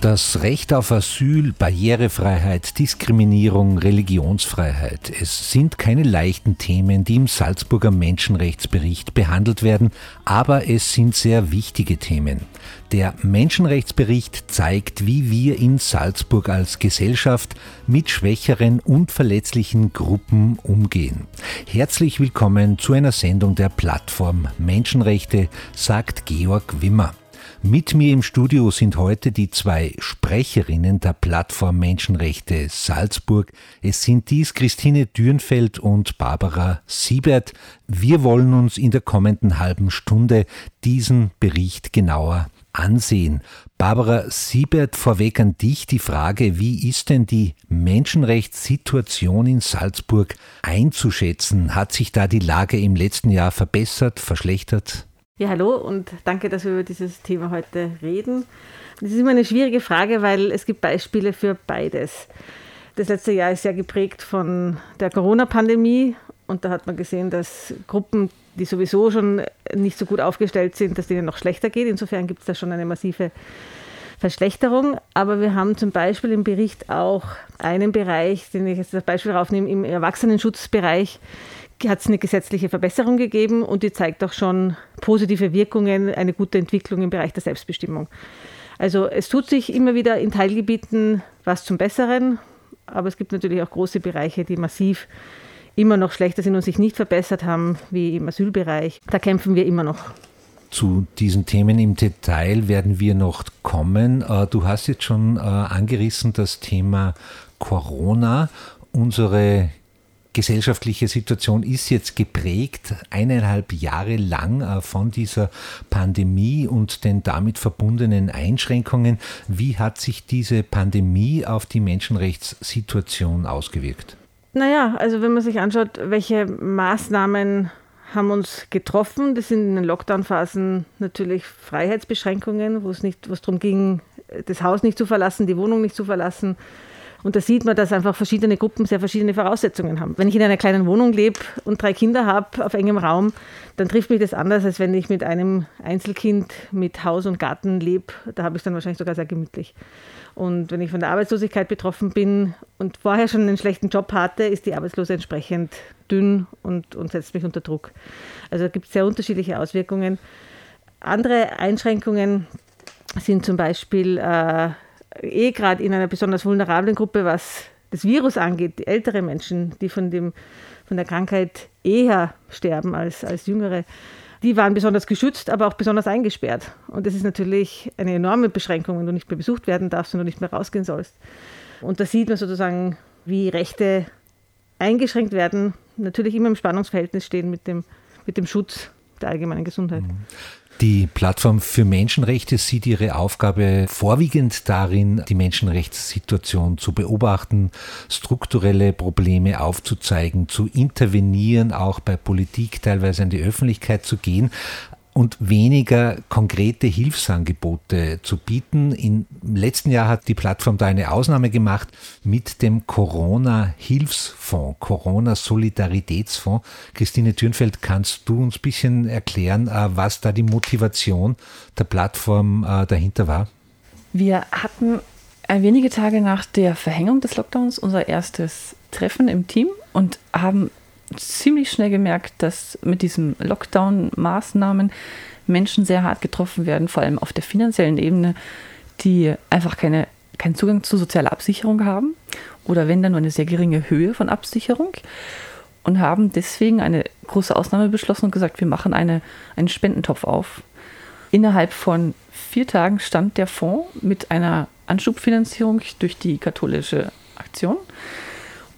Das Recht auf Asyl, Barrierefreiheit, Diskriminierung, Religionsfreiheit. Es sind keine leichten Themen, die im Salzburger Menschenrechtsbericht behandelt werden, aber es sind sehr wichtige Themen. Der Menschenrechtsbericht zeigt, wie wir in Salzburg als Gesellschaft mit schwächeren und verletzlichen Gruppen umgehen. Herzlich willkommen zu einer Sendung der Plattform Menschenrechte, sagt Georg Wimmer. Mit mir im Studio sind heute die zwei Sprecherinnen der Plattform Menschenrechte Salzburg. Es sind dies Christine Dürnfeld und Barbara Siebert. Wir wollen uns in der kommenden halben Stunde diesen Bericht genauer ansehen. Barbara Siebert, vorweg an dich die Frage, wie ist denn die Menschenrechtssituation in Salzburg einzuschätzen? Hat sich da die Lage im letzten Jahr verbessert, verschlechtert? Ja, hallo und danke, dass wir über dieses Thema heute reden. Das ist immer eine schwierige Frage, weil es gibt Beispiele für beides. Das letzte Jahr ist sehr geprägt von der Corona-Pandemie und da hat man gesehen, dass Gruppen, die sowieso schon nicht so gut aufgestellt sind, dass denen noch schlechter geht. Insofern gibt es da schon eine massive Verschlechterung. Aber wir haben zum Beispiel im Bericht auch einen Bereich, den ich jetzt als Beispiel raufnehme, im Erwachsenenschutzbereich hat es eine gesetzliche Verbesserung gegeben und die zeigt auch schon positive Wirkungen, eine gute Entwicklung im Bereich der Selbstbestimmung. Also es tut sich immer wieder in Teilgebieten was zum Besseren, aber es gibt natürlich auch große Bereiche, die massiv immer noch schlechter sind und sich nicht verbessert haben, wie im Asylbereich. Da kämpfen wir immer noch. Zu diesen Themen im Detail werden wir noch kommen. Äh, du hast jetzt schon äh, angerissen das Thema Corona. Unsere gesellschaftliche Situation ist jetzt geprägt eineinhalb Jahre lang äh, von dieser Pandemie und den damit verbundenen Einschränkungen. Wie hat sich diese Pandemie auf die Menschenrechtssituation ausgewirkt? Naja, also wenn man sich anschaut, welche Maßnahmen haben uns getroffen, das sind in den Lockdown-Phasen natürlich Freiheitsbeschränkungen, wo es nicht, wo darum ging, das Haus nicht zu verlassen, die Wohnung nicht zu verlassen, und da sieht man, dass einfach verschiedene Gruppen sehr verschiedene Voraussetzungen haben. Wenn ich in einer kleinen Wohnung lebe und drei Kinder habe auf engem Raum, dann trifft mich das anders, als wenn ich mit einem Einzelkind mit Haus und Garten lebe. Da habe ich es dann wahrscheinlich sogar sehr gemütlich. Und wenn ich von der Arbeitslosigkeit betroffen bin und vorher schon einen schlechten Job hatte, ist die Arbeitslose entsprechend dünn und, und setzt mich unter Druck. Also gibt es sehr unterschiedliche Auswirkungen. Andere Einschränkungen sind zum Beispiel äh, eh gerade in einer besonders vulnerablen Gruppe, was das Virus angeht, die ältere Menschen, die von, dem, von der Krankheit eher sterben als, als jüngere, die waren besonders geschützt, aber auch besonders eingesperrt. Und das ist natürlich eine enorme Beschränkung, wenn du nicht mehr besucht werden darfst und du nicht mehr rausgehen sollst. Und da sieht man sozusagen, wie Rechte eingeschränkt werden, natürlich immer im Spannungsverhältnis stehen mit dem, mit dem Schutz der allgemeinen Gesundheit. Die Plattform für Menschenrechte sieht ihre Aufgabe vorwiegend darin, die Menschenrechtssituation zu beobachten, strukturelle Probleme aufzuzeigen, zu intervenieren, auch bei Politik teilweise an die Öffentlichkeit zu gehen und weniger konkrete Hilfsangebote zu bieten. Im letzten Jahr hat die Plattform da eine Ausnahme gemacht mit dem Corona-Hilfsfonds, Corona-Solidaritätsfonds. Christine Thürnfeld, kannst du uns ein bisschen erklären, äh, was da die Motivation der Plattform äh, dahinter war? Wir hatten wenige Tage nach der Verhängung des Lockdowns unser erstes Treffen im Team und haben ziemlich schnell gemerkt, dass mit diesen Lockdown-Maßnahmen Menschen sehr hart getroffen werden, vor allem auf der finanziellen Ebene, die einfach keine, keinen Zugang zu sozialer Absicherung haben oder wenn dann nur eine sehr geringe Höhe von Absicherung und haben deswegen eine große Ausnahme beschlossen und gesagt, wir machen eine, einen Spendentopf auf. Innerhalb von vier Tagen stand der Fonds mit einer Anschubfinanzierung durch die katholische Aktion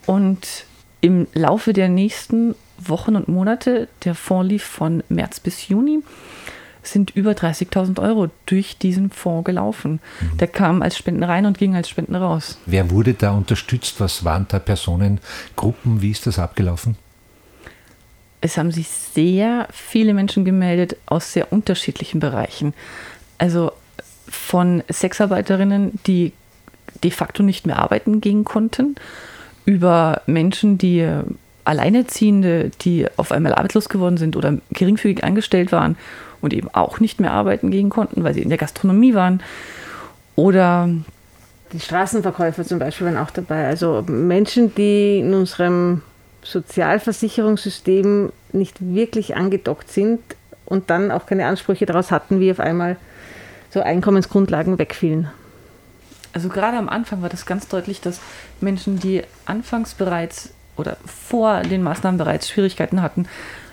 und im Laufe der nächsten Wochen und Monate, der Fonds lief von März bis Juni, sind über 30.000 Euro durch diesen Fonds gelaufen. Mhm. Der kam als Spenden rein und ging als Spenden raus. Wer wurde da unterstützt? Was waren da Personengruppen? Wie ist das abgelaufen? Es haben sich sehr viele Menschen gemeldet aus sehr unterschiedlichen Bereichen. Also von Sexarbeiterinnen, die de facto nicht mehr arbeiten gehen konnten, über Menschen, die Alleinerziehende, die auf einmal arbeitslos geworden sind oder geringfügig angestellt waren und eben auch nicht mehr arbeiten gehen konnten, weil sie in der Gastronomie waren. Oder die Straßenverkäufer zum Beispiel waren auch dabei. Also Menschen, die in unserem Sozialversicherungssystem nicht wirklich angedockt sind und dann auch keine Ansprüche daraus hatten, wie auf einmal so Einkommensgrundlagen wegfielen. Also gerade am Anfang war das ganz deutlich, dass Menschen, die anfangs bereits oder vor den Maßnahmen bereits Schwierigkeiten hatten,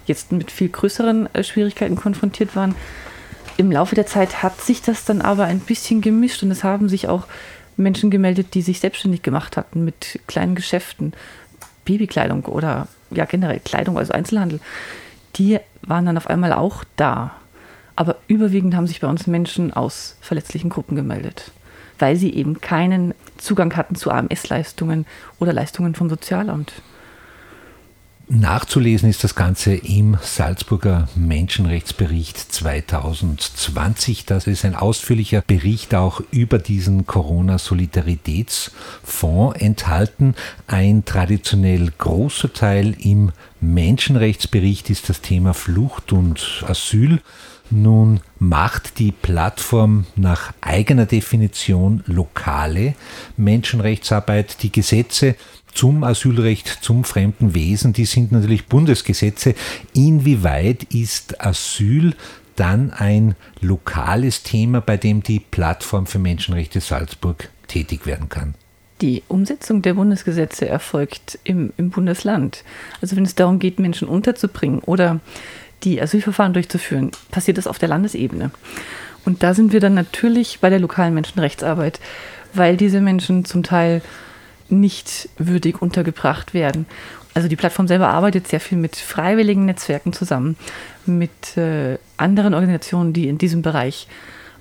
jetzt mit viel größeren äh, Schwierigkeiten konfrontiert waren. Im Laufe der Zeit hat sich das dann aber ein bisschen gemischt und es haben sich auch Menschen gemeldet, die sich selbstständig gemacht hatten mit kleinen Geschäften, Babykleidung oder ja generell Kleidung, also Einzelhandel. Die waren dann auf einmal auch da. Aber überwiegend haben sich bei uns Menschen aus verletzlichen Gruppen gemeldet, weil sie eben keinen Zugang hatten zu AMS-Leistungen oder Leistungen vom Sozialamt. Nachzulesen ist das Ganze im Salzburger Menschenrechtsbericht 2020. Das ist ein ausführlicher Bericht auch über diesen Corona-Solidaritätsfonds enthalten. Ein traditionell großer Teil im Menschenrechtsbericht ist das Thema Flucht und Asyl. Nun macht die Plattform nach eigener Definition lokale Menschenrechtsarbeit. Die Gesetze zum Asylrecht, zum fremden Wesen, die sind natürlich Bundesgesetze. Inwieweit ist Asyl dann ein lokales Thema, bei dem die Plattform für Menschenrechte Salzburg tätig werden kann? Die Umsetzung der Bundesgesetze erfolgt im, im Bundesland. Also wenn es darum geht, Menschen unterzubringen oder die Asylverfahren durchzuführen, passiert das auf der Landesebene. Und da sind wir dann natürlich bei der lokalen Menschenrechtsarbeit, weil diese Menschen zum Teil nicht würdig untergebracht werden. Also die Plattform selber arbeitet sehr viel mit freiwilligen Netzwerken zusammen, mit äh, anderen Organisationen, die in diesem Bereich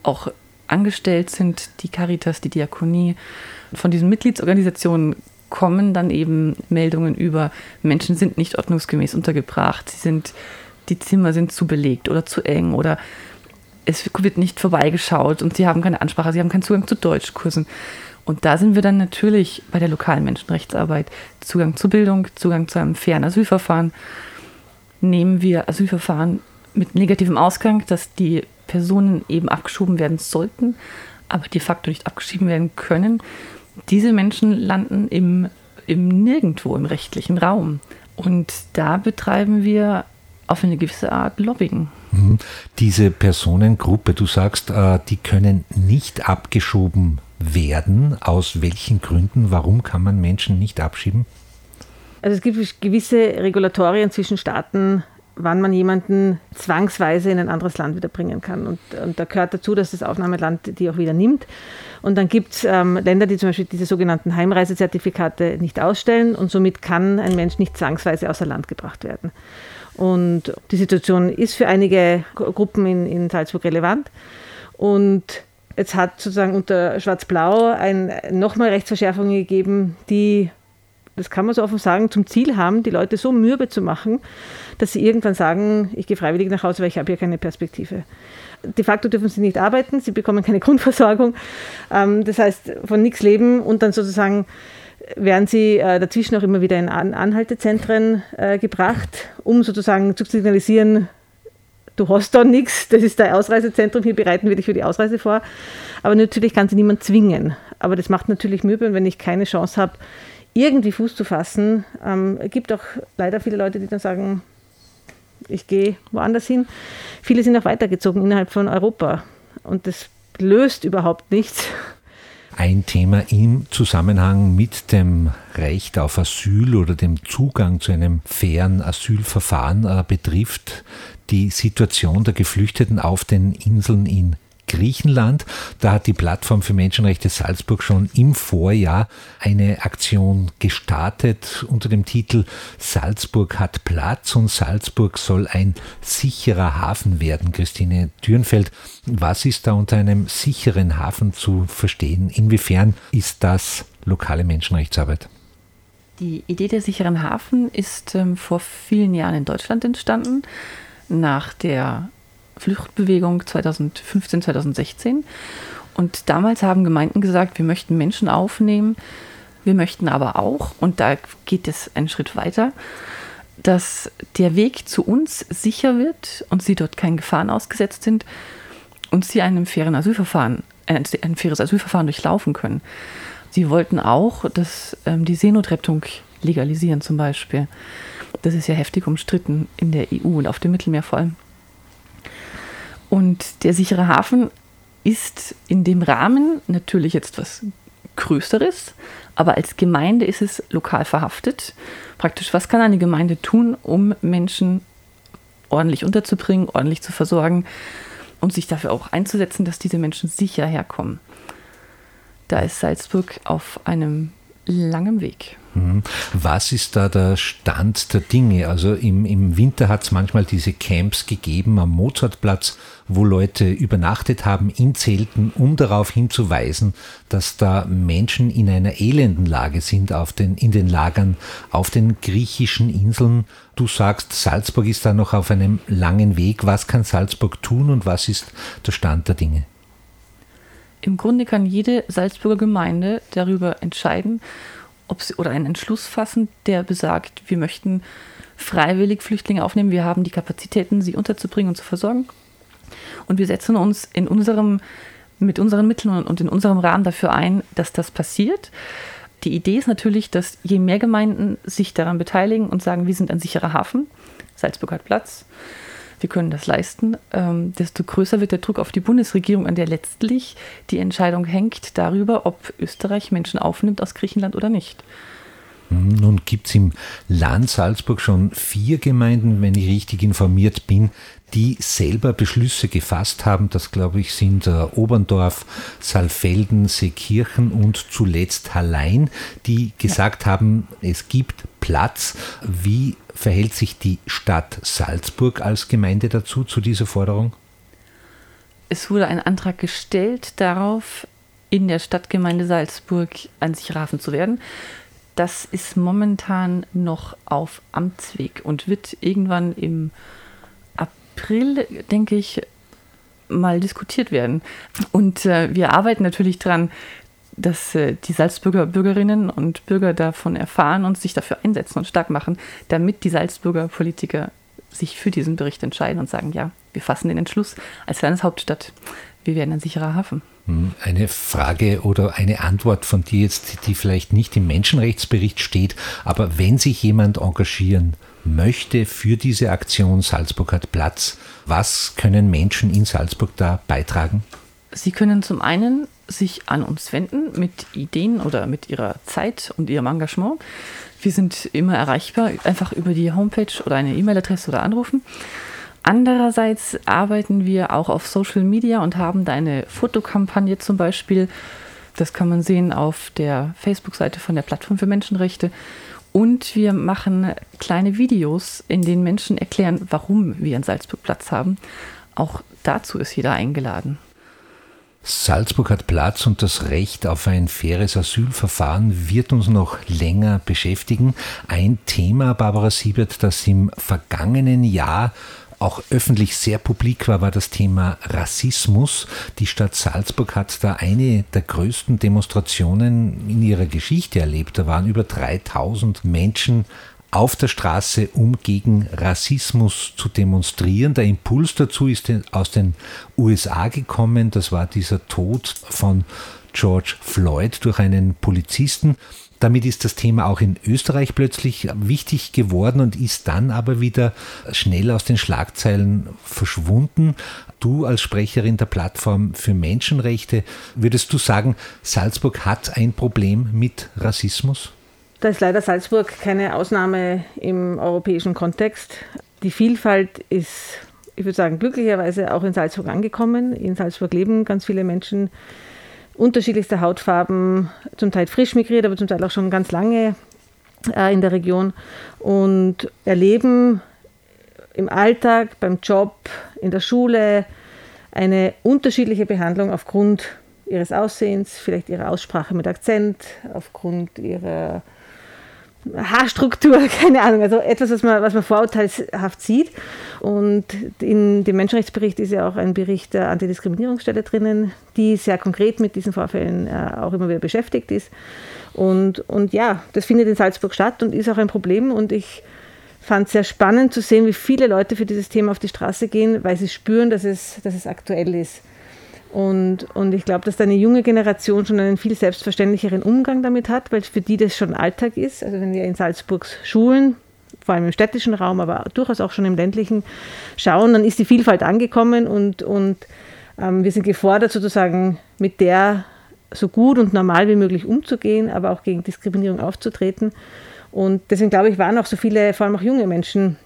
auch angestellt sind, die Caritas, die Diakonie. Von diesen Mitgliedsorganisationen kommen dann eben Meldungen über, Menschen sind nicht ordnungsgemäß untergebracht, sie sind, die Zimmer sind zu belegt oder zu eng oder es wird nicht vorbeigeschaut und sie haben keine Ansprache, sie haben keinen Zugang zu Deutschkursen. Und da sind wir dann natürlich bei der lokalen Menschenrechtsarbeit. Zugang zur Bildung, Zugang zu einem fairen Asylverfahren. Nehmen wir Asylverfahren mit negativem Ausgang, dass die Personen eben abgeschoben werden sollten, aber de facto nicht abgeschieden werden können. Diese Menschen landen im, im Nirgendwo im rechtlichen Raum. Und da betreiben wir auf eine gewisse Art Lobbying. Mhm. Diese Personengruppe, du sagst, äh, die können nicht abgeschoben werden? Aus welchen Gründen? Warum kann man Menschen nicht abschieben? Also es gibt gewisse Regulatorien zwischen Staaten, wann man jemanden zwangsweise in ein anderes Land wieder bringen kann. Und, und da gehört dazu, dass das Aufnahmeland die auch wieder nimmt. Und dann gibt es ähm, Länder, die zum Beispiel diese sogenannten Heimreisezertifikate nicht ausstellen und somit kann ein Mensch nicht zwangsweise außer Land gebracht werden. Und die Situation ist für einige Gruppen in, in Salzburg relevant. Und Jetzt hat sozusagen unter Schwarz-Blau nochmal Rechtsverschärfungen gegeben, die, das kann man so offen sagen, zum Ziel haben, die Leute so mürbe zu machen, dass sie irgendwann sagen, ich gehe freiwillig nach Hause, weil ich habe hier keine Perspektive. De facto dürfen sie nicht arbeiten, sie bekommen keine Grundversorgung. Ähm, das heißt, von nichts leben und dann sozusagen werden sie äh, dazwischen auch immer wieder in Anhaltezentren äh, gebracht, um sozusagen zu signalisieren, du hast da nichts, das ist dein Ausreisezentrum, hier bereiten wir dich für die Ausreise vor. Aber natürlich kann sie niemand zwingen. Aber das macht natürlich Mühe, wenn ich keine Chance habe, irgendwie Fuß zu fassen. Ähm, es gibt auch leider viele Leute, die dann sagen, ich gehe woanders hin. Viele sind auch weitergezogen innerhalb von Europa. Und das löst überhaupt nichts. Ein Thema im Zusammenhang mit dem Recht auf Asyl oder dem Zugang zu einem fairen Asylverfahren äh, betrifft die Situation der Geflüchteten auf den Inseln in Griechenland. Da hat die Plattform für Menschenrechte Salzburg schon im Vorjahr eine Aktion gestartet unter dem Titel Salzburg hat Platz und Salzburg soll ein sicherer Hafen werden. Christine Dürnfeld, was ist da unter einem sicheren Hafen zu verstehen? Inwiefern ist das lokale Menschenrechtsarbeit? Die Idee der sicheren Hafen ist ähm, vor vielen Jahren in Deutschland entstanden nach der Fluchtbewegung 2015, 2016. Und damals haben Gemeinden gesagt, wir möchten Menschen aufnehmen, wir möchten aber auch, und da geht es einen Schritt weiter, dass der Weg zu uns sicher wird und sie dort keinen Gefahren ausgesetzt sind und sie einem fairen Asylverfahren, ein, ein faires Asylverfahren durchlaufen können. Sie wollten auch, dass ähm, die Seenotrettung legalisieren zum Beispiel. Das ist ja heftig umstritten in der EU und auf dem Mittelmeer vor allem. Und der sichere Hafen ist in dem Rahmen natürlich jetzt was Größeres, aber als Gemeinde ist es lokal verhaftet. Praktisch, was kann eine Gemeinde tun, um Menschen ordentlich unterzubringen, ordentlich zu versorgen und sich dafür auch einzusetzen, dass diese Menschen sicher herkommen? Da ist Salzburg auf einem langen Weg. Mhm. Was ist da der Stand der Dinge? Also im, im Winter hat es manchmal diese Camps gegeben am Mozartplatz, wo Leute übernachtet haben in Zelten, um darauf hinzuweisen, dass da Menschen in einer elenden Lage sind auf den, in den Lagern auf den griechischen Inseln. Du sagst, Salzburg ist da noch auf einem langen Weg. Was kann Salzburg tun und was ist der Stand der Dinge? Im Grunde kann jede Salzburger Gemeinde darüber entscheiden, ob sie oder einen Entschluss fassen, der besagt, wir möchten freiwillig Flüchtlinge aufnehmen, wir haben die Kapazitäten, sie unterzubringen und zu versorgen. Und wir setzen uns in unserem, mit unseren Mitteln und in unserem Rahmen dafür ein, dass das passiert. Die Idee ist natürlich, dass je mehr Gemeinden sich daran beteiligen und sagen, wir sind ein sicherer Hafen, Salzburg hat Platz, wir können das leisten, ähm, desto größer wird der Druck auf die Bundesregierung, an der letztlich die Entscheidung hängt darüber, ob Österreich Menschen aufnimmt aus Griechenland oder nicht. Hm, nun gibt es im Land Salzburg schon vier Gemeinden, wenn ich richtig informiert bin, die selber Beschlüsse gefasst haben. Das, glaube ich, sind äh, Oberndorf, Saalfelden, Seekirchen und zuletzt Hallein, die gesagt ja. haben, es gibt Platz. Wie verhält sich die Stadt Salzburg als Gemeinde dazu, zu dieser Forderung? Es wurde ein Antrag gestellt darauf, in der Stadtgemeinde Salzburg ein Sicherhafen zu werden. Das ist momentan noch auf Amtsweg und wird irgendwann im April, denke ich, mal diskutiert werden. Und äh, wir arbeiten natürlich dran, dass äh, die Salzburger Bürgerinnen und Bürger davon erfahren und sich dafür einsetzen und stark machen, damit die Salzburger Politiker sich für diesen Bericht entscheiden und sagen, ja, wir fassen den Entschluss als Landeshauptstadt, wir werden ein sicherer Hafen. Hm, eine Frage oder eine Antwort von dir jetzt, die vielleicht nicht im Menschenrechtsbericht steht, aber wenn sich jemand engagieren möchte für diese Aktion Salzburg hat Platz, was können Menschen in Salzburg da beitragen? Sie können zum einen sich an uns wenden mit Ideen oder mit ihrer Zeit und ihrem Engagement. Wir sind immer erreichbar, einfach über die Homepage oder eine E-Mail-Adresse oder anrufen. Andererseits arbeiten wir auch auf Social Media und haben da eine Fotokampagne zum Beispiel. Das kann man sehen auf der Facebook-Seite von der Plattform für Menschenrechte. Und wir machen kleine Videos, in denen Menschen erklären, warum wir in Salzburg Platz haben. Auch dazu ist jeder eingeladen. Salzburg hat Platz und das Recht auf ein faires Asylverfahren wird uns noch länger beschäftigen. Ein Thema, Barbara Siebert, das im vergangenen Jahr auch öffentlich sehr publik war, war das Thema Rassismus. Die Stadt Salzburg hat da eine der größten Demonstrationen in ihrer Geschichte erlebt. Da waren über 3000 Menschen auf der Straße, um gegen Rassismus zu demonstrieren. Der Impuls dazu ist aus den USA gekommen. Das war dieser Tod von George Floyd durch einen Polizisten. Damit ist das Thema auch in Österreich plötzlich wichtig geworden und ist dann aber wieder schnell aus den Schlagzeilen verschwunden. Du als Sprecherin der Plattform für Menschenrechte, würdest du sagen, Salzburg hat ein Problem mit Rassismus? Da ist leider Salzburg keine Ausnahme im europäischen Kontext. Die Vielfalt ist, ich würde sagen, glücklicherweise auch in Salzburg angekommen. In Salzburg leben ganz viele Menschen unterschiedlichster Hautfarben, zum Teil frisch migriert, aber zum Teil auch schon ganz lange äh, in der Region und erleben im Alltag, beim Job, in der Schule eine unterschiedliche Behandlung aufgrund ihres Aussehens, vielleicht ihrer Aussprache mit Akzent, aufgrund ihrer Haarstruktur, keine Ahnung, also etwas, was man, was man vorurteilshaft sieht. Und in dem Menschenrechtsbericht ist ja auch ein Bericht der Antidiskriminierungsstelle drinnen, die sehr konkret mit diesen Vorfällen äh, auch immer wieder beschäftigt ist. Und, und ja, das findet in Salzburg statt und ist auch ein Problem. Und ich fand es sehr spannend zu sehen, wie viele Leute für dieses Thema auf die Straße gehen, weil sie spüren, dass es, dass es aktuell ist. Und, und ich glaube, dass da eine junge Generation schon einen viel selbstverständlicheren Umgang damit hat, weil für die das schon Alltag ist. Also wenn wir in Salzburgs Schulen, vor allem im städtischen Raum, aber durchaus auch schon im ländlichen schauen, dann ist die Vielfalt angekommen und, und ähm, wir sind gefordert, sozusagen mit der so gut und normal wie möglich umzugehen, aber auch gegen Diskriminierung aufzutreten. Und deswegen glaube ich, waren auch so viele, vor allem auch junge Menschen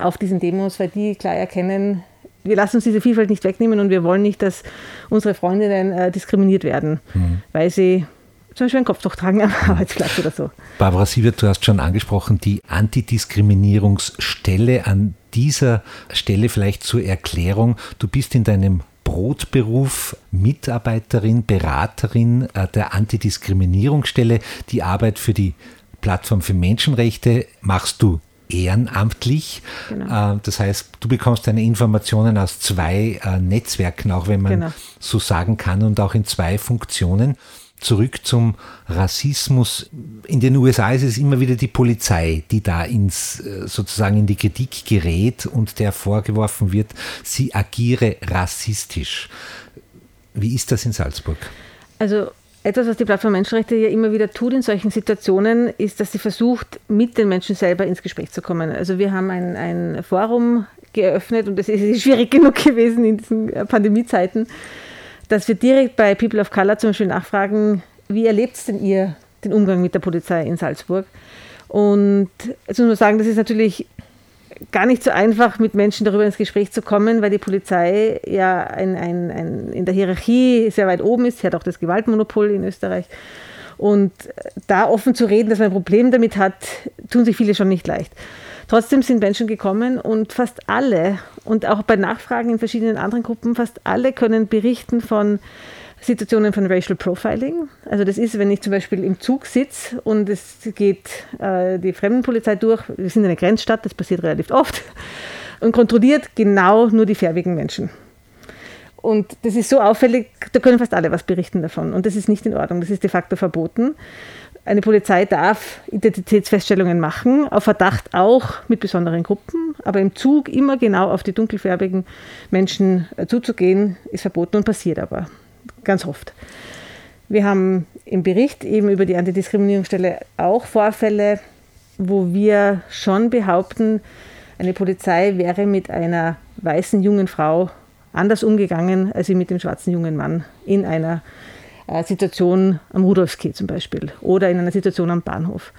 auf diesen Demos, weil die klar erkennen, wir lassen uns diese Vielfalt nicht wegnehmen und wir wollen nicht, dass unsere Freundinnen äh, diskriminiert werden, mhm. weil sie zum Beispiel einen Kopftuch tragen am Arbeitsplatz oder so. Barbara Siebert, du hast schon angesprochen, die Antidiskriminierungsstelle. An dieser Stelle vielleicht zur Erklärung. Du bist in deinem Brotberuf Mitarbeiterin, Beraterin äh, der Antidiskriminierungsstelle. Die Arbeit für die Plattform für Menschenrechte machst du ehrenamtlich. Genau. Äh, das heißt, du bekommst deine Informationen aus zwei äh, Netzwerken, auch wenn man genau. so sagen kann, und auch in zwei Funktionen. Zurück zum Rassismus. In den USA ist es immer wieder die Polizei, die da ins, äh, sozusagen in die Kritik gerät und der vorgeworfen wird, sie agiere rassistisch. Wie ist das in Salzburg? Also etwas, was die Plattform Menschenrechte ja immer wieder tut in solchen Situationen, ist, dass sie versucht, mit den Menschen selber ins Gespräch zu kommen. Also wir haben ein, ein Forum geöffnet und es ist schwierig genug gewesen in diesen Pandemiezeiten, dass wir direkt bei People of Color zum Beispiel nachfragen, wie erlebt denn ihr den Umgang mit der Polizei in Salzburg? Und jetzt muss man sagen, das ist natürlich gar nicht so einfach, mit Menschen darüber ins Gespräch zu kommen, weil die Polizei ja ein, ein, ein, in der Hierarchie sehr weit oben ist. Sie hat auch das Gewaltmonopol in Österreich. Und da offen zu reden, dass man ein Problem damit hat, tun sich viele schon nicht leicht. Trotzdem sind Menschen gekommen und fast alle, und auch bei Nachfragen in verschiedenen anderen Gruppen, fast alle können berichten von Situationen von Racial Profiling. Also das ist, wenn ich zum Beispiel im Zug sitze und es geht äh, die Fremdenpolizei durch, wir sind in einer Grenzstadt, das passiert relativ oft, und kontrolliert genau nur die färbigen Menschen. Und das ist so auffällig, da können fast alle was berichten davon. Und das ist nicht in Ordnung, das ist de facto verboten. Eine Polizei darf Identitätsfeststellungen machen, auf Verdacht auch mit besonderen Gruppen, aber im Zug immer genau auf die dunkelfärbigen Menschen äh, zuzugehen, ist verboten und passiert aber ganz oft. Wir haben im Bericht eben über die Antidiskriminierungsstelle auch Vorfälle, wo wir schon behaupten, eine Polizei wäre mit einer weißen jungen Frau anders umgegangen, als sie mit dem schwarzen jungen Mann in einer äh, Situation am Rudolfskeh zum Beispiel oder in einer Situation am Bahnhof.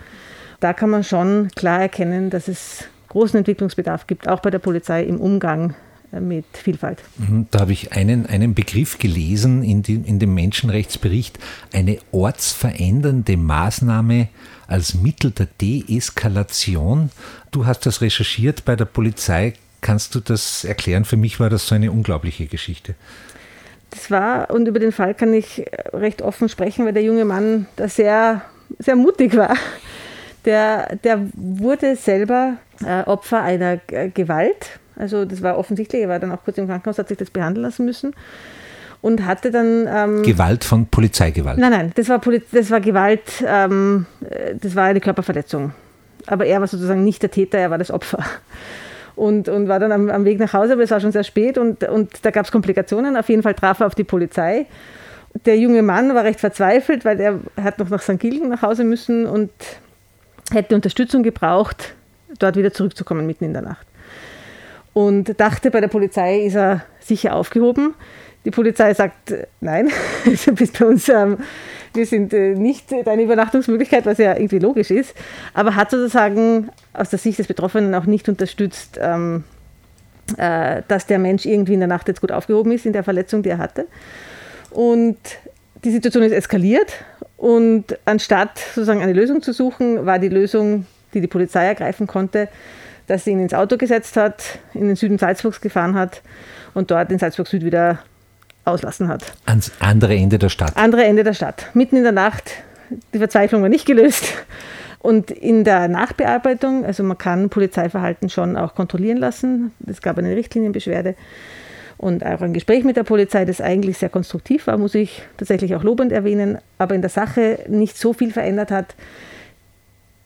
Da kann man schon klar erkennen, dass es großen Entwicklungsbedarf gibt, auch bei der Polizei im Umgang mit Vielfalt. Mhm, da habe ich einen, einen Begriff gelesen in, die, in dem Menschenrechtsbericht, eine ortsverändernde Maßnahme als Mittel der Deeskalation. Du hast das recherchiert bei der Polizei. Kannst du das erklären? Für mich war das so eine unglaubliche Geschichte. Das war, und über den Fall kann ich recht offen sprechen, weil der junge Mann da sehr, sehr mutig war. Der, der wurde selber äh, Opfer einer Gewalt also das war offensichtlich, er war dann auch kurz im Krankenhaus, hat sich das behandeln lassen müssen und hatte dann... Ähm, Gewalt von Polizeigewalt? Nein, nein, das war, Poli das war Gewalt, ähm, das war eine Körperverletzung. Aber er war sozusagen nicht der Täter, er war das Opfer. Und, und war dann am, am Weg nach Hause, aber es war schon sehr spät und, und da gab es Komplikationen. Auf jeden Fall traf er auf die Polizei. Der junge Mann war recht verzweifelt, weil er hat noch nach St. Gilgen nach Hause müssen und hätte Unterstützung gebraucht, dort wieder zurückzukommen mitten in der Nacht und dachte, bei der Polizei ist er sicher aufgehoben. Die Polizei sagt, nein, du bist bei uns, ähm, wir sind äh, nicht deine Übernachtungsmöglichkeit, was ja irgendwie logisch ist, aber hat sozusagen aus der Sicht des Betroffenen auch nicht unterstützt, ähm, äh, dass der Mensch irgendwie in der Nacht jetzt gut aufgehoben ist in der Verletzung, die er hatte. Und die Situation ist eskaliert und anstatt sozusagen eine Lösung zu suchen, war die Lösung, die die Polizei ergreifen konnte, dass sie ihn ins Auto gesetzt hat, in den Süden Salzburgs gefahren hat und dort in Salzburg Süd wieder auslassen hat. Ans andere Ende der Stadt. Andere Ende der Stadt. Mitten in der Nacht. Die Verzweiflung war nicht gelöst. Und in der Nachbearbeitung, also man kann Polizeiverhalten schon auch kontrollieren lassen. Es gab eine Richtlinienbeschwerde und auch ein Gespräch mit der Polizei, das eigentlich sehr konstruktiv war, muss ich tatsächlich auch lobend erwähnen, aber in der Sache nicht so viel verändert hat.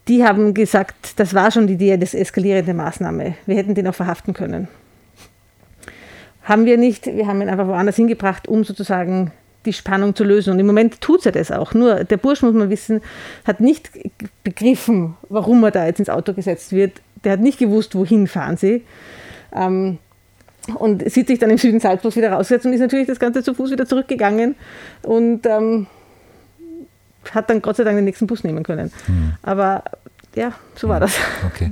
Die haben gesagt, das war schon die eskalierende Maßnahme. Wir hätten den auch verhaften können. Haben wir nicht, wir haben ihn einfach woanders hingebracht, um sozusagen die Spannung zu lösen. Und im Moment tut er das auch. Nur der Bursch, muss man wissen, hat nicht begriffen, warum er da jetzt ins Auto gesetzt wird. Der hat nicht gewusst, wohin fahren sie. Ähm, und sieht sich dann im Süden Salzburgs wieder rausgesetzt und ist natürlich das Ganze zu Fuß wieder zurückgegangen und ähm, hat dann Gott sei Dank den nächsten Bus nehmen können. Hm. Aber ja, so war hm. das. Okay.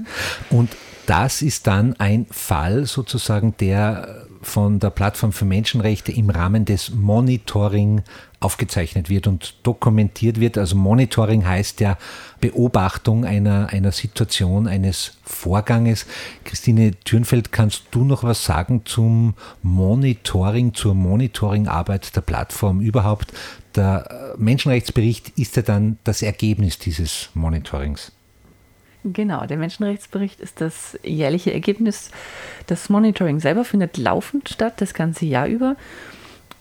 Und das ist dann ein Fall sozusagen, der von der Plattform für Menschenrechte im Rahmen des Monitoring aufgezeichnet wird und dokumentiert wird. Also Monitoring heißt ja Beobachtung einer, einer Situation, eines Vorganges. Christine Thürnfeld, kannst du noch was sagen zum Monitoring, zur Monitoringarbeit der Plattform überhaupt? Der Menschenrechtsbericht ist ja dann das Ergebnis dieses Monitorings. Genau, der Menschenrechtsbericht ist das jährliche Ergebnis. Das Monitoring selber findet laufend statt, das ganze Jahr über.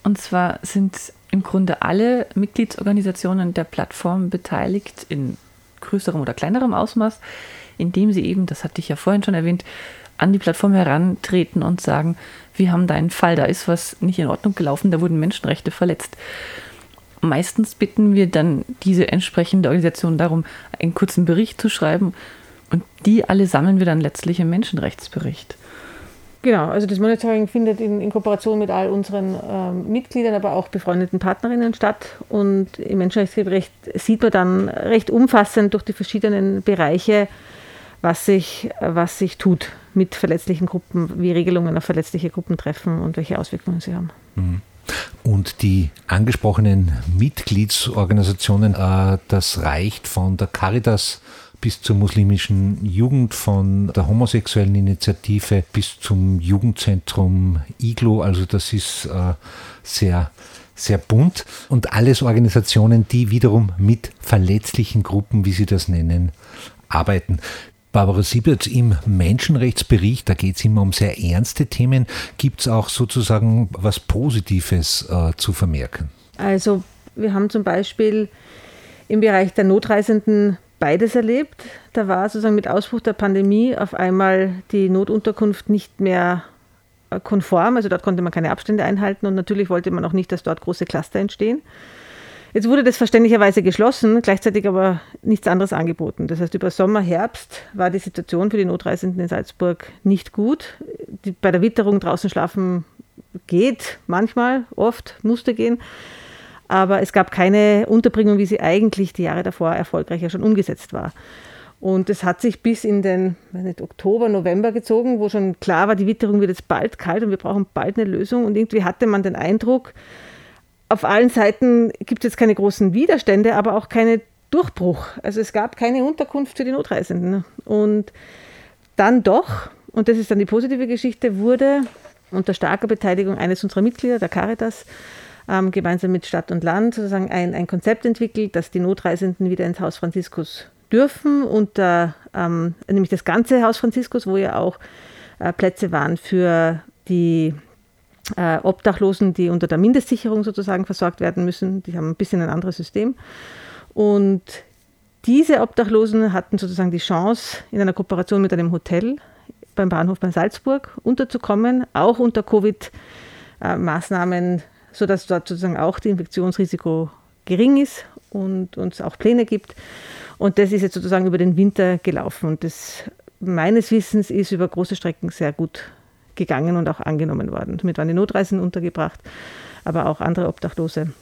Und zwar sind im Grunde alle Mitgliedsorganisationen der Plattform beteiligt in größerem oder kleinerem Ausmaß, indem sie eben, das hatte ich ja vorhin schon erwähnt, an die Plattform herantreten und sagen, wir haben da einen Fall, da ist was nicht in Ordnung gelaufen, da wurden Menschenrechte verletzt. Meistens bitten wir dann diese entsprechende Organisation darum, einen kurzen Bericht zu schreiben und die alle sammeln wir dann letztlich im Menschenrechtsbericht. Genau, also das Monitoring findet in, in Kooperation mit all unseren ähm, Mitgliedern, aber auch befreundeten Partnerinnen statt. Und im Menschenrechtsbericht sieht man dann recht umfassend durch die verschiedenen Bereiche, was sich, was sich tut mit verletzlichen Gruppen, wie Regelungen auf verletzliche Gruppen treffen und welche Auswirkungen sie haben. Mhm. Und die angesprochenen Mitgliedsorganisationen, äh, das reicht von der Caritas bis zur muslimischen Jugend, von der homosexuellen Initiative bis zum Jugendzentrum IGLO. Also das ist äh, sehr sehr bunt und alles Organisationen, die wiederum mit verletzlichen Gruppen, wie Sie das nennen, arbeiten. Barbara Siebert, im Menschenrechtsbericht, da geht es immer um sehr ernste Themen, gibt es auch sozusagen was Positives äh, zu vermerken? Also wir haben zum Beispiel im Bereich der Notreisenden beides erlebt. Da war sozusagen mit Ausbruch der Pandemie auf einmal die Notunterkunft nicht mehr äh, konform, also dort konnte man keine Abstände einhalten und natürlich wollte man auch nicht, dass dort große Cluster entstehen. Jetzt wurde das verständlicherweise geschlossen, gleichzeitig aber nichts anderes angeboten. Das heißt, über Sommer, Herbst war die Situation für die Notreisenden in Salzburg nicht gut. Die, bei der Witterung draußen schlafen geht manchmal, oft musste gehen. Aber es gab keine Unterbringung, wie sie eigentlich die Jahre davor erfolgreicher schon umgesetzt war. Und es hat sich bis in den nicht, Oktober, November gezogen, wo schon klar war, die Witterung wird jetzt bald kalt und wir brauchen bald eine Lösung. Und irgendwie hatte man den Eindruck, auf allen Seiten gibt es jetzt keine großen Widerstände, aber auch keine Durchbruch. Also es gab keine Unterkunft für die Notreisenden. Und dann doch, und das ist dann die positive Geschichte, wurde unter starker Beteiligung eines unserer Mitglieder, der Caritas, ähm, gemeinsam mit Stadt und Land sozusagen ein, ein Konzept entwickelt, dass die Notreisenden wieder ins Haus Franziskus dürfen, unter, ähm, nämlich das ganze Haus Franziskus, wo ja auch äh, Plätze waren für die Obdachlosen, die unter der Mindestsicherung sozusagen versorgt werden müssen. Die haben ein bisschen ein anderes System. Und diese Obdachlosen hatten sozusagen die Chance, in einer Kooperation mit einem Hotel beim Bahnhof bei Salzburg unterzukommen, auch unter Covid-Maßnahmen, sodass dort sozusagen auch das Infektionsrisiko gering ist und uns auch Pläne gibt. Und das ist jetzt sozusagen über den Winter gelaufen. Und das meines Wissens ist über große Strecken sehr gut gegangen und auch angenommen worden. Damit waren die Notreisen untergebracht, aber auch andere Obdachlose.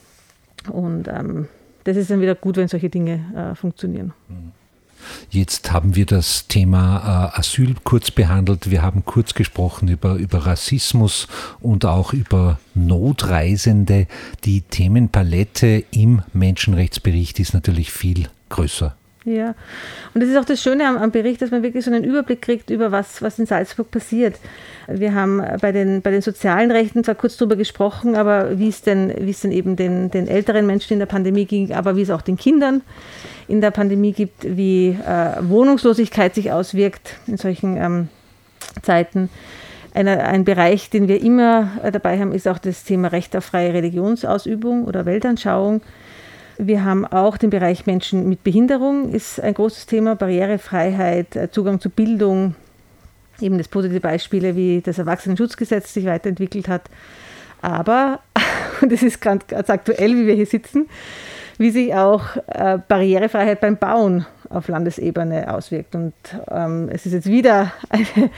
Und ähm, das ist dann wieder gut, wenn solche Dinge äh, funktionieren. Jetzt haben wir das Thema äh, Asyl kurz behandelt. Wir haben kurz gesprochen über, über Rassismus und auch über Notreisende. Die Themenpalette im Menschenrechtsbericht ist natürlich viel größer. Ja, und das ist auch das Schöne am, am, Bericht, dass man wirklich so einen Überblick kriegt über was, was in Salzburg passiert. Wir haben bei den, bei den sozialen Rechten zwar kurz darüber gesprochen, aber wie es denn, wie es denn eben den, den älteren Menschen in der Pandemie ging, aber wie es auch den Kindern in der Pandemie gibt, wie äh, Wohnungslosigkeit sich auswirkt in solchen ähm, Zeiten. Eine, ein Bereich, den wir immer äh, dabei haben, ist auch das Thema Recht auf freie Religionsausübung oder Weltanschauung. Wir haben auch den Bereich Menschen mit Behinderung, ist ein großes Thema, Barrierefreiheit, äh, Zugang zu Bildung, eben das positive Beispiele, wie das Erwachsenenschutzgesetz sich weiterentwickelt hat. Aber, und es ist ganz, ganz aktuell, wie wir hier sitzen, wie sich auch äh, Barrierefreiheit beim Bauen auf Landesebene auswirkt. Und ähm, es ist jetzt wieder eine,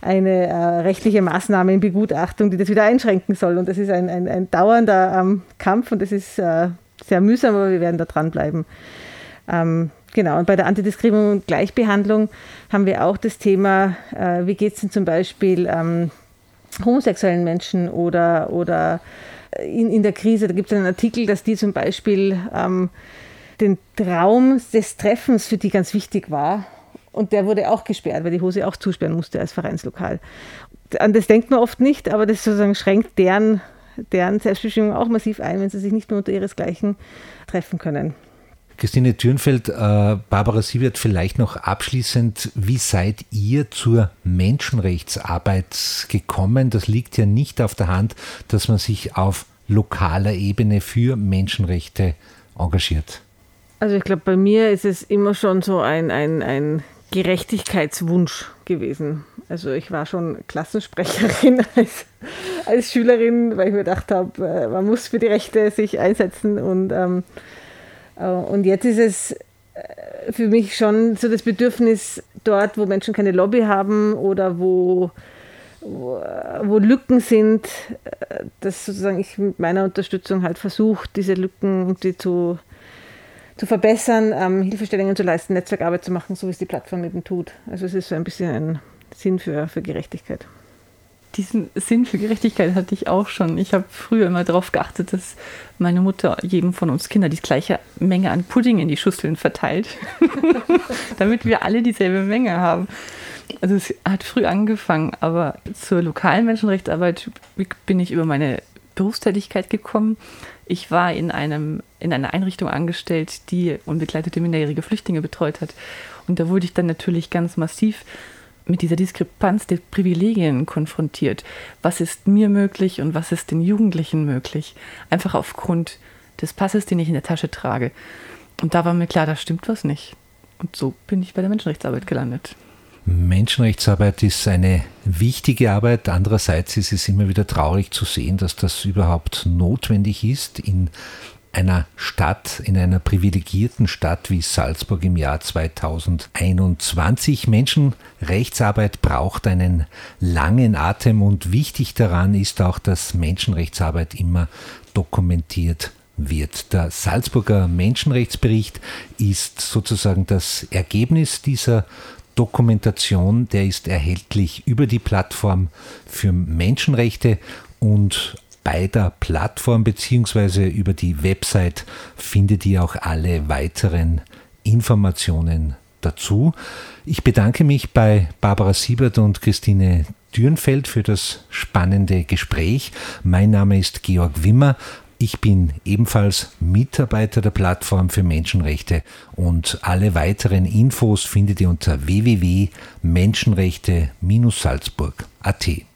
eine äh, rechtliche Maßnahme in Begutachtung, die das wieder einschränken soll. Und das ist ein, ein, ein dauernder ähm, Kampf und das ist äh, sehr mühsam, aber wir werden da dranbleiben. Ähm, genau, und bei der Antidiskriminierung und Gleichbehandlung haben wir auch das Thema, äh, wie geht es denn zum Beispiel ähm, homosexuellen Menschen oder, oder in, in der Krise, da gibt es einen Artikel, dass die zum Beispiel ähm, den Traum des Treffens für die ganz wichtig war. Und der wurde auch gesperrt, weil die Hose auch zusperren musste als Vereinslokal. An das denkt man oft nicht, aber das sozusagen schränkt deren deren Selbstbestimmung auch massiv ein, wenn sie sich nicht mehr unter ihresgleichen treffen können. Christine Thürnfeld, äh, Barbara Siebert, vielleicht noch abschließend, wie seid ihr zur Menschenrechtsarbeit gekommen? Das liegt ja nicht auf der Hand, dass man sich auf lokaler Ebene für Menschenrechte engagiert. Also ich glaube, bei mir ist es immer schon so ein, ein, ein Gerechtigkeitswunsch gewesen. Also ich war schon Klassensprecherin als, als Schülerin, weil ich mir gedacht habe, äh, man muss für die Rechte sich einsetzen. Und, ähm, äh, und jetzt ist es äh, für mich schon so das Bedürfnis, dort, wo Menschen keine Lobby haben oder wo, wo, wo Lücken sind, dass sozusagen ich mit meiner Unterstützung halt versuche, diese Lücken die zu zu verbessern, ähm, Hilfestellungen zu leisten, Netzwerkarbeit zu machen, so wie es die Plattform eben tut. Also es ist so ein bisschen ein Sinn für, für Gerechtigkeit. Diesen Sinn für Gerechtigkeit hatte ich auch schon. Ich habe früher immer darauf geachtet, dass meine Mutter jedem von uns Kinder die gleiche Menge an Pudding in die Schüsseln verteilt, damit wir alle dieselbe Menge haben. Also es hat früh angefangen, aber zur lokalen Menschenrechtsarbeit bin ich über meine Berufstätigkeit gekommen. Ich war in, einem, in einer Einrichtung angestellt, die unbegleitete minderjährige Flüchtlinge betreut hat. Und da wurde ich dann natürlich ganz massiv mit dieser Diskrepanz der Privilegien konfrontiert. Was ist mir möglich und was ist den Jugendlichen möglich? Einfach aufgrund des Passes, den ich in der Tasche trage. Und da war mir klar, da stimmt was nicht. Und so bin ich bei der Menschenrechtsarbeit gelandet. Menschenrechtsarbeit ist eine wichtige Arbeit. Andererseits ist es immer wieder traurig zu sehen, dass das überhaupt notwendig ist in einer Stadt, in einer privilegierten Stadt wie Salzburg im Jahr 2021. Menschenrechtsarbeit braucht einen langen Atem und wichtig daran ist auch, dass Menschenrechtsarbeit immer dokumentiert wird. Der Salzburger Menschenrechtsbericht ist sozusagen das Ergebnis dieser Dokumentation, der ist erhältlich über die Plattform für Menschenrechte und bei der Plattform bzw. über die Website findet ihr auch alle weiteren Informationen dazu. Ich bedanke mich bei Barbara Siebert und Christine Dürnfeld für das spannende Gespräch. Mein Name ist Georg Wimmer. Ich bin ebenfalls Mitarbeiter der Plattform für Menschenrechte und alle weiteren Infos findet ihr unter www.menschenrechte-salzburg.at.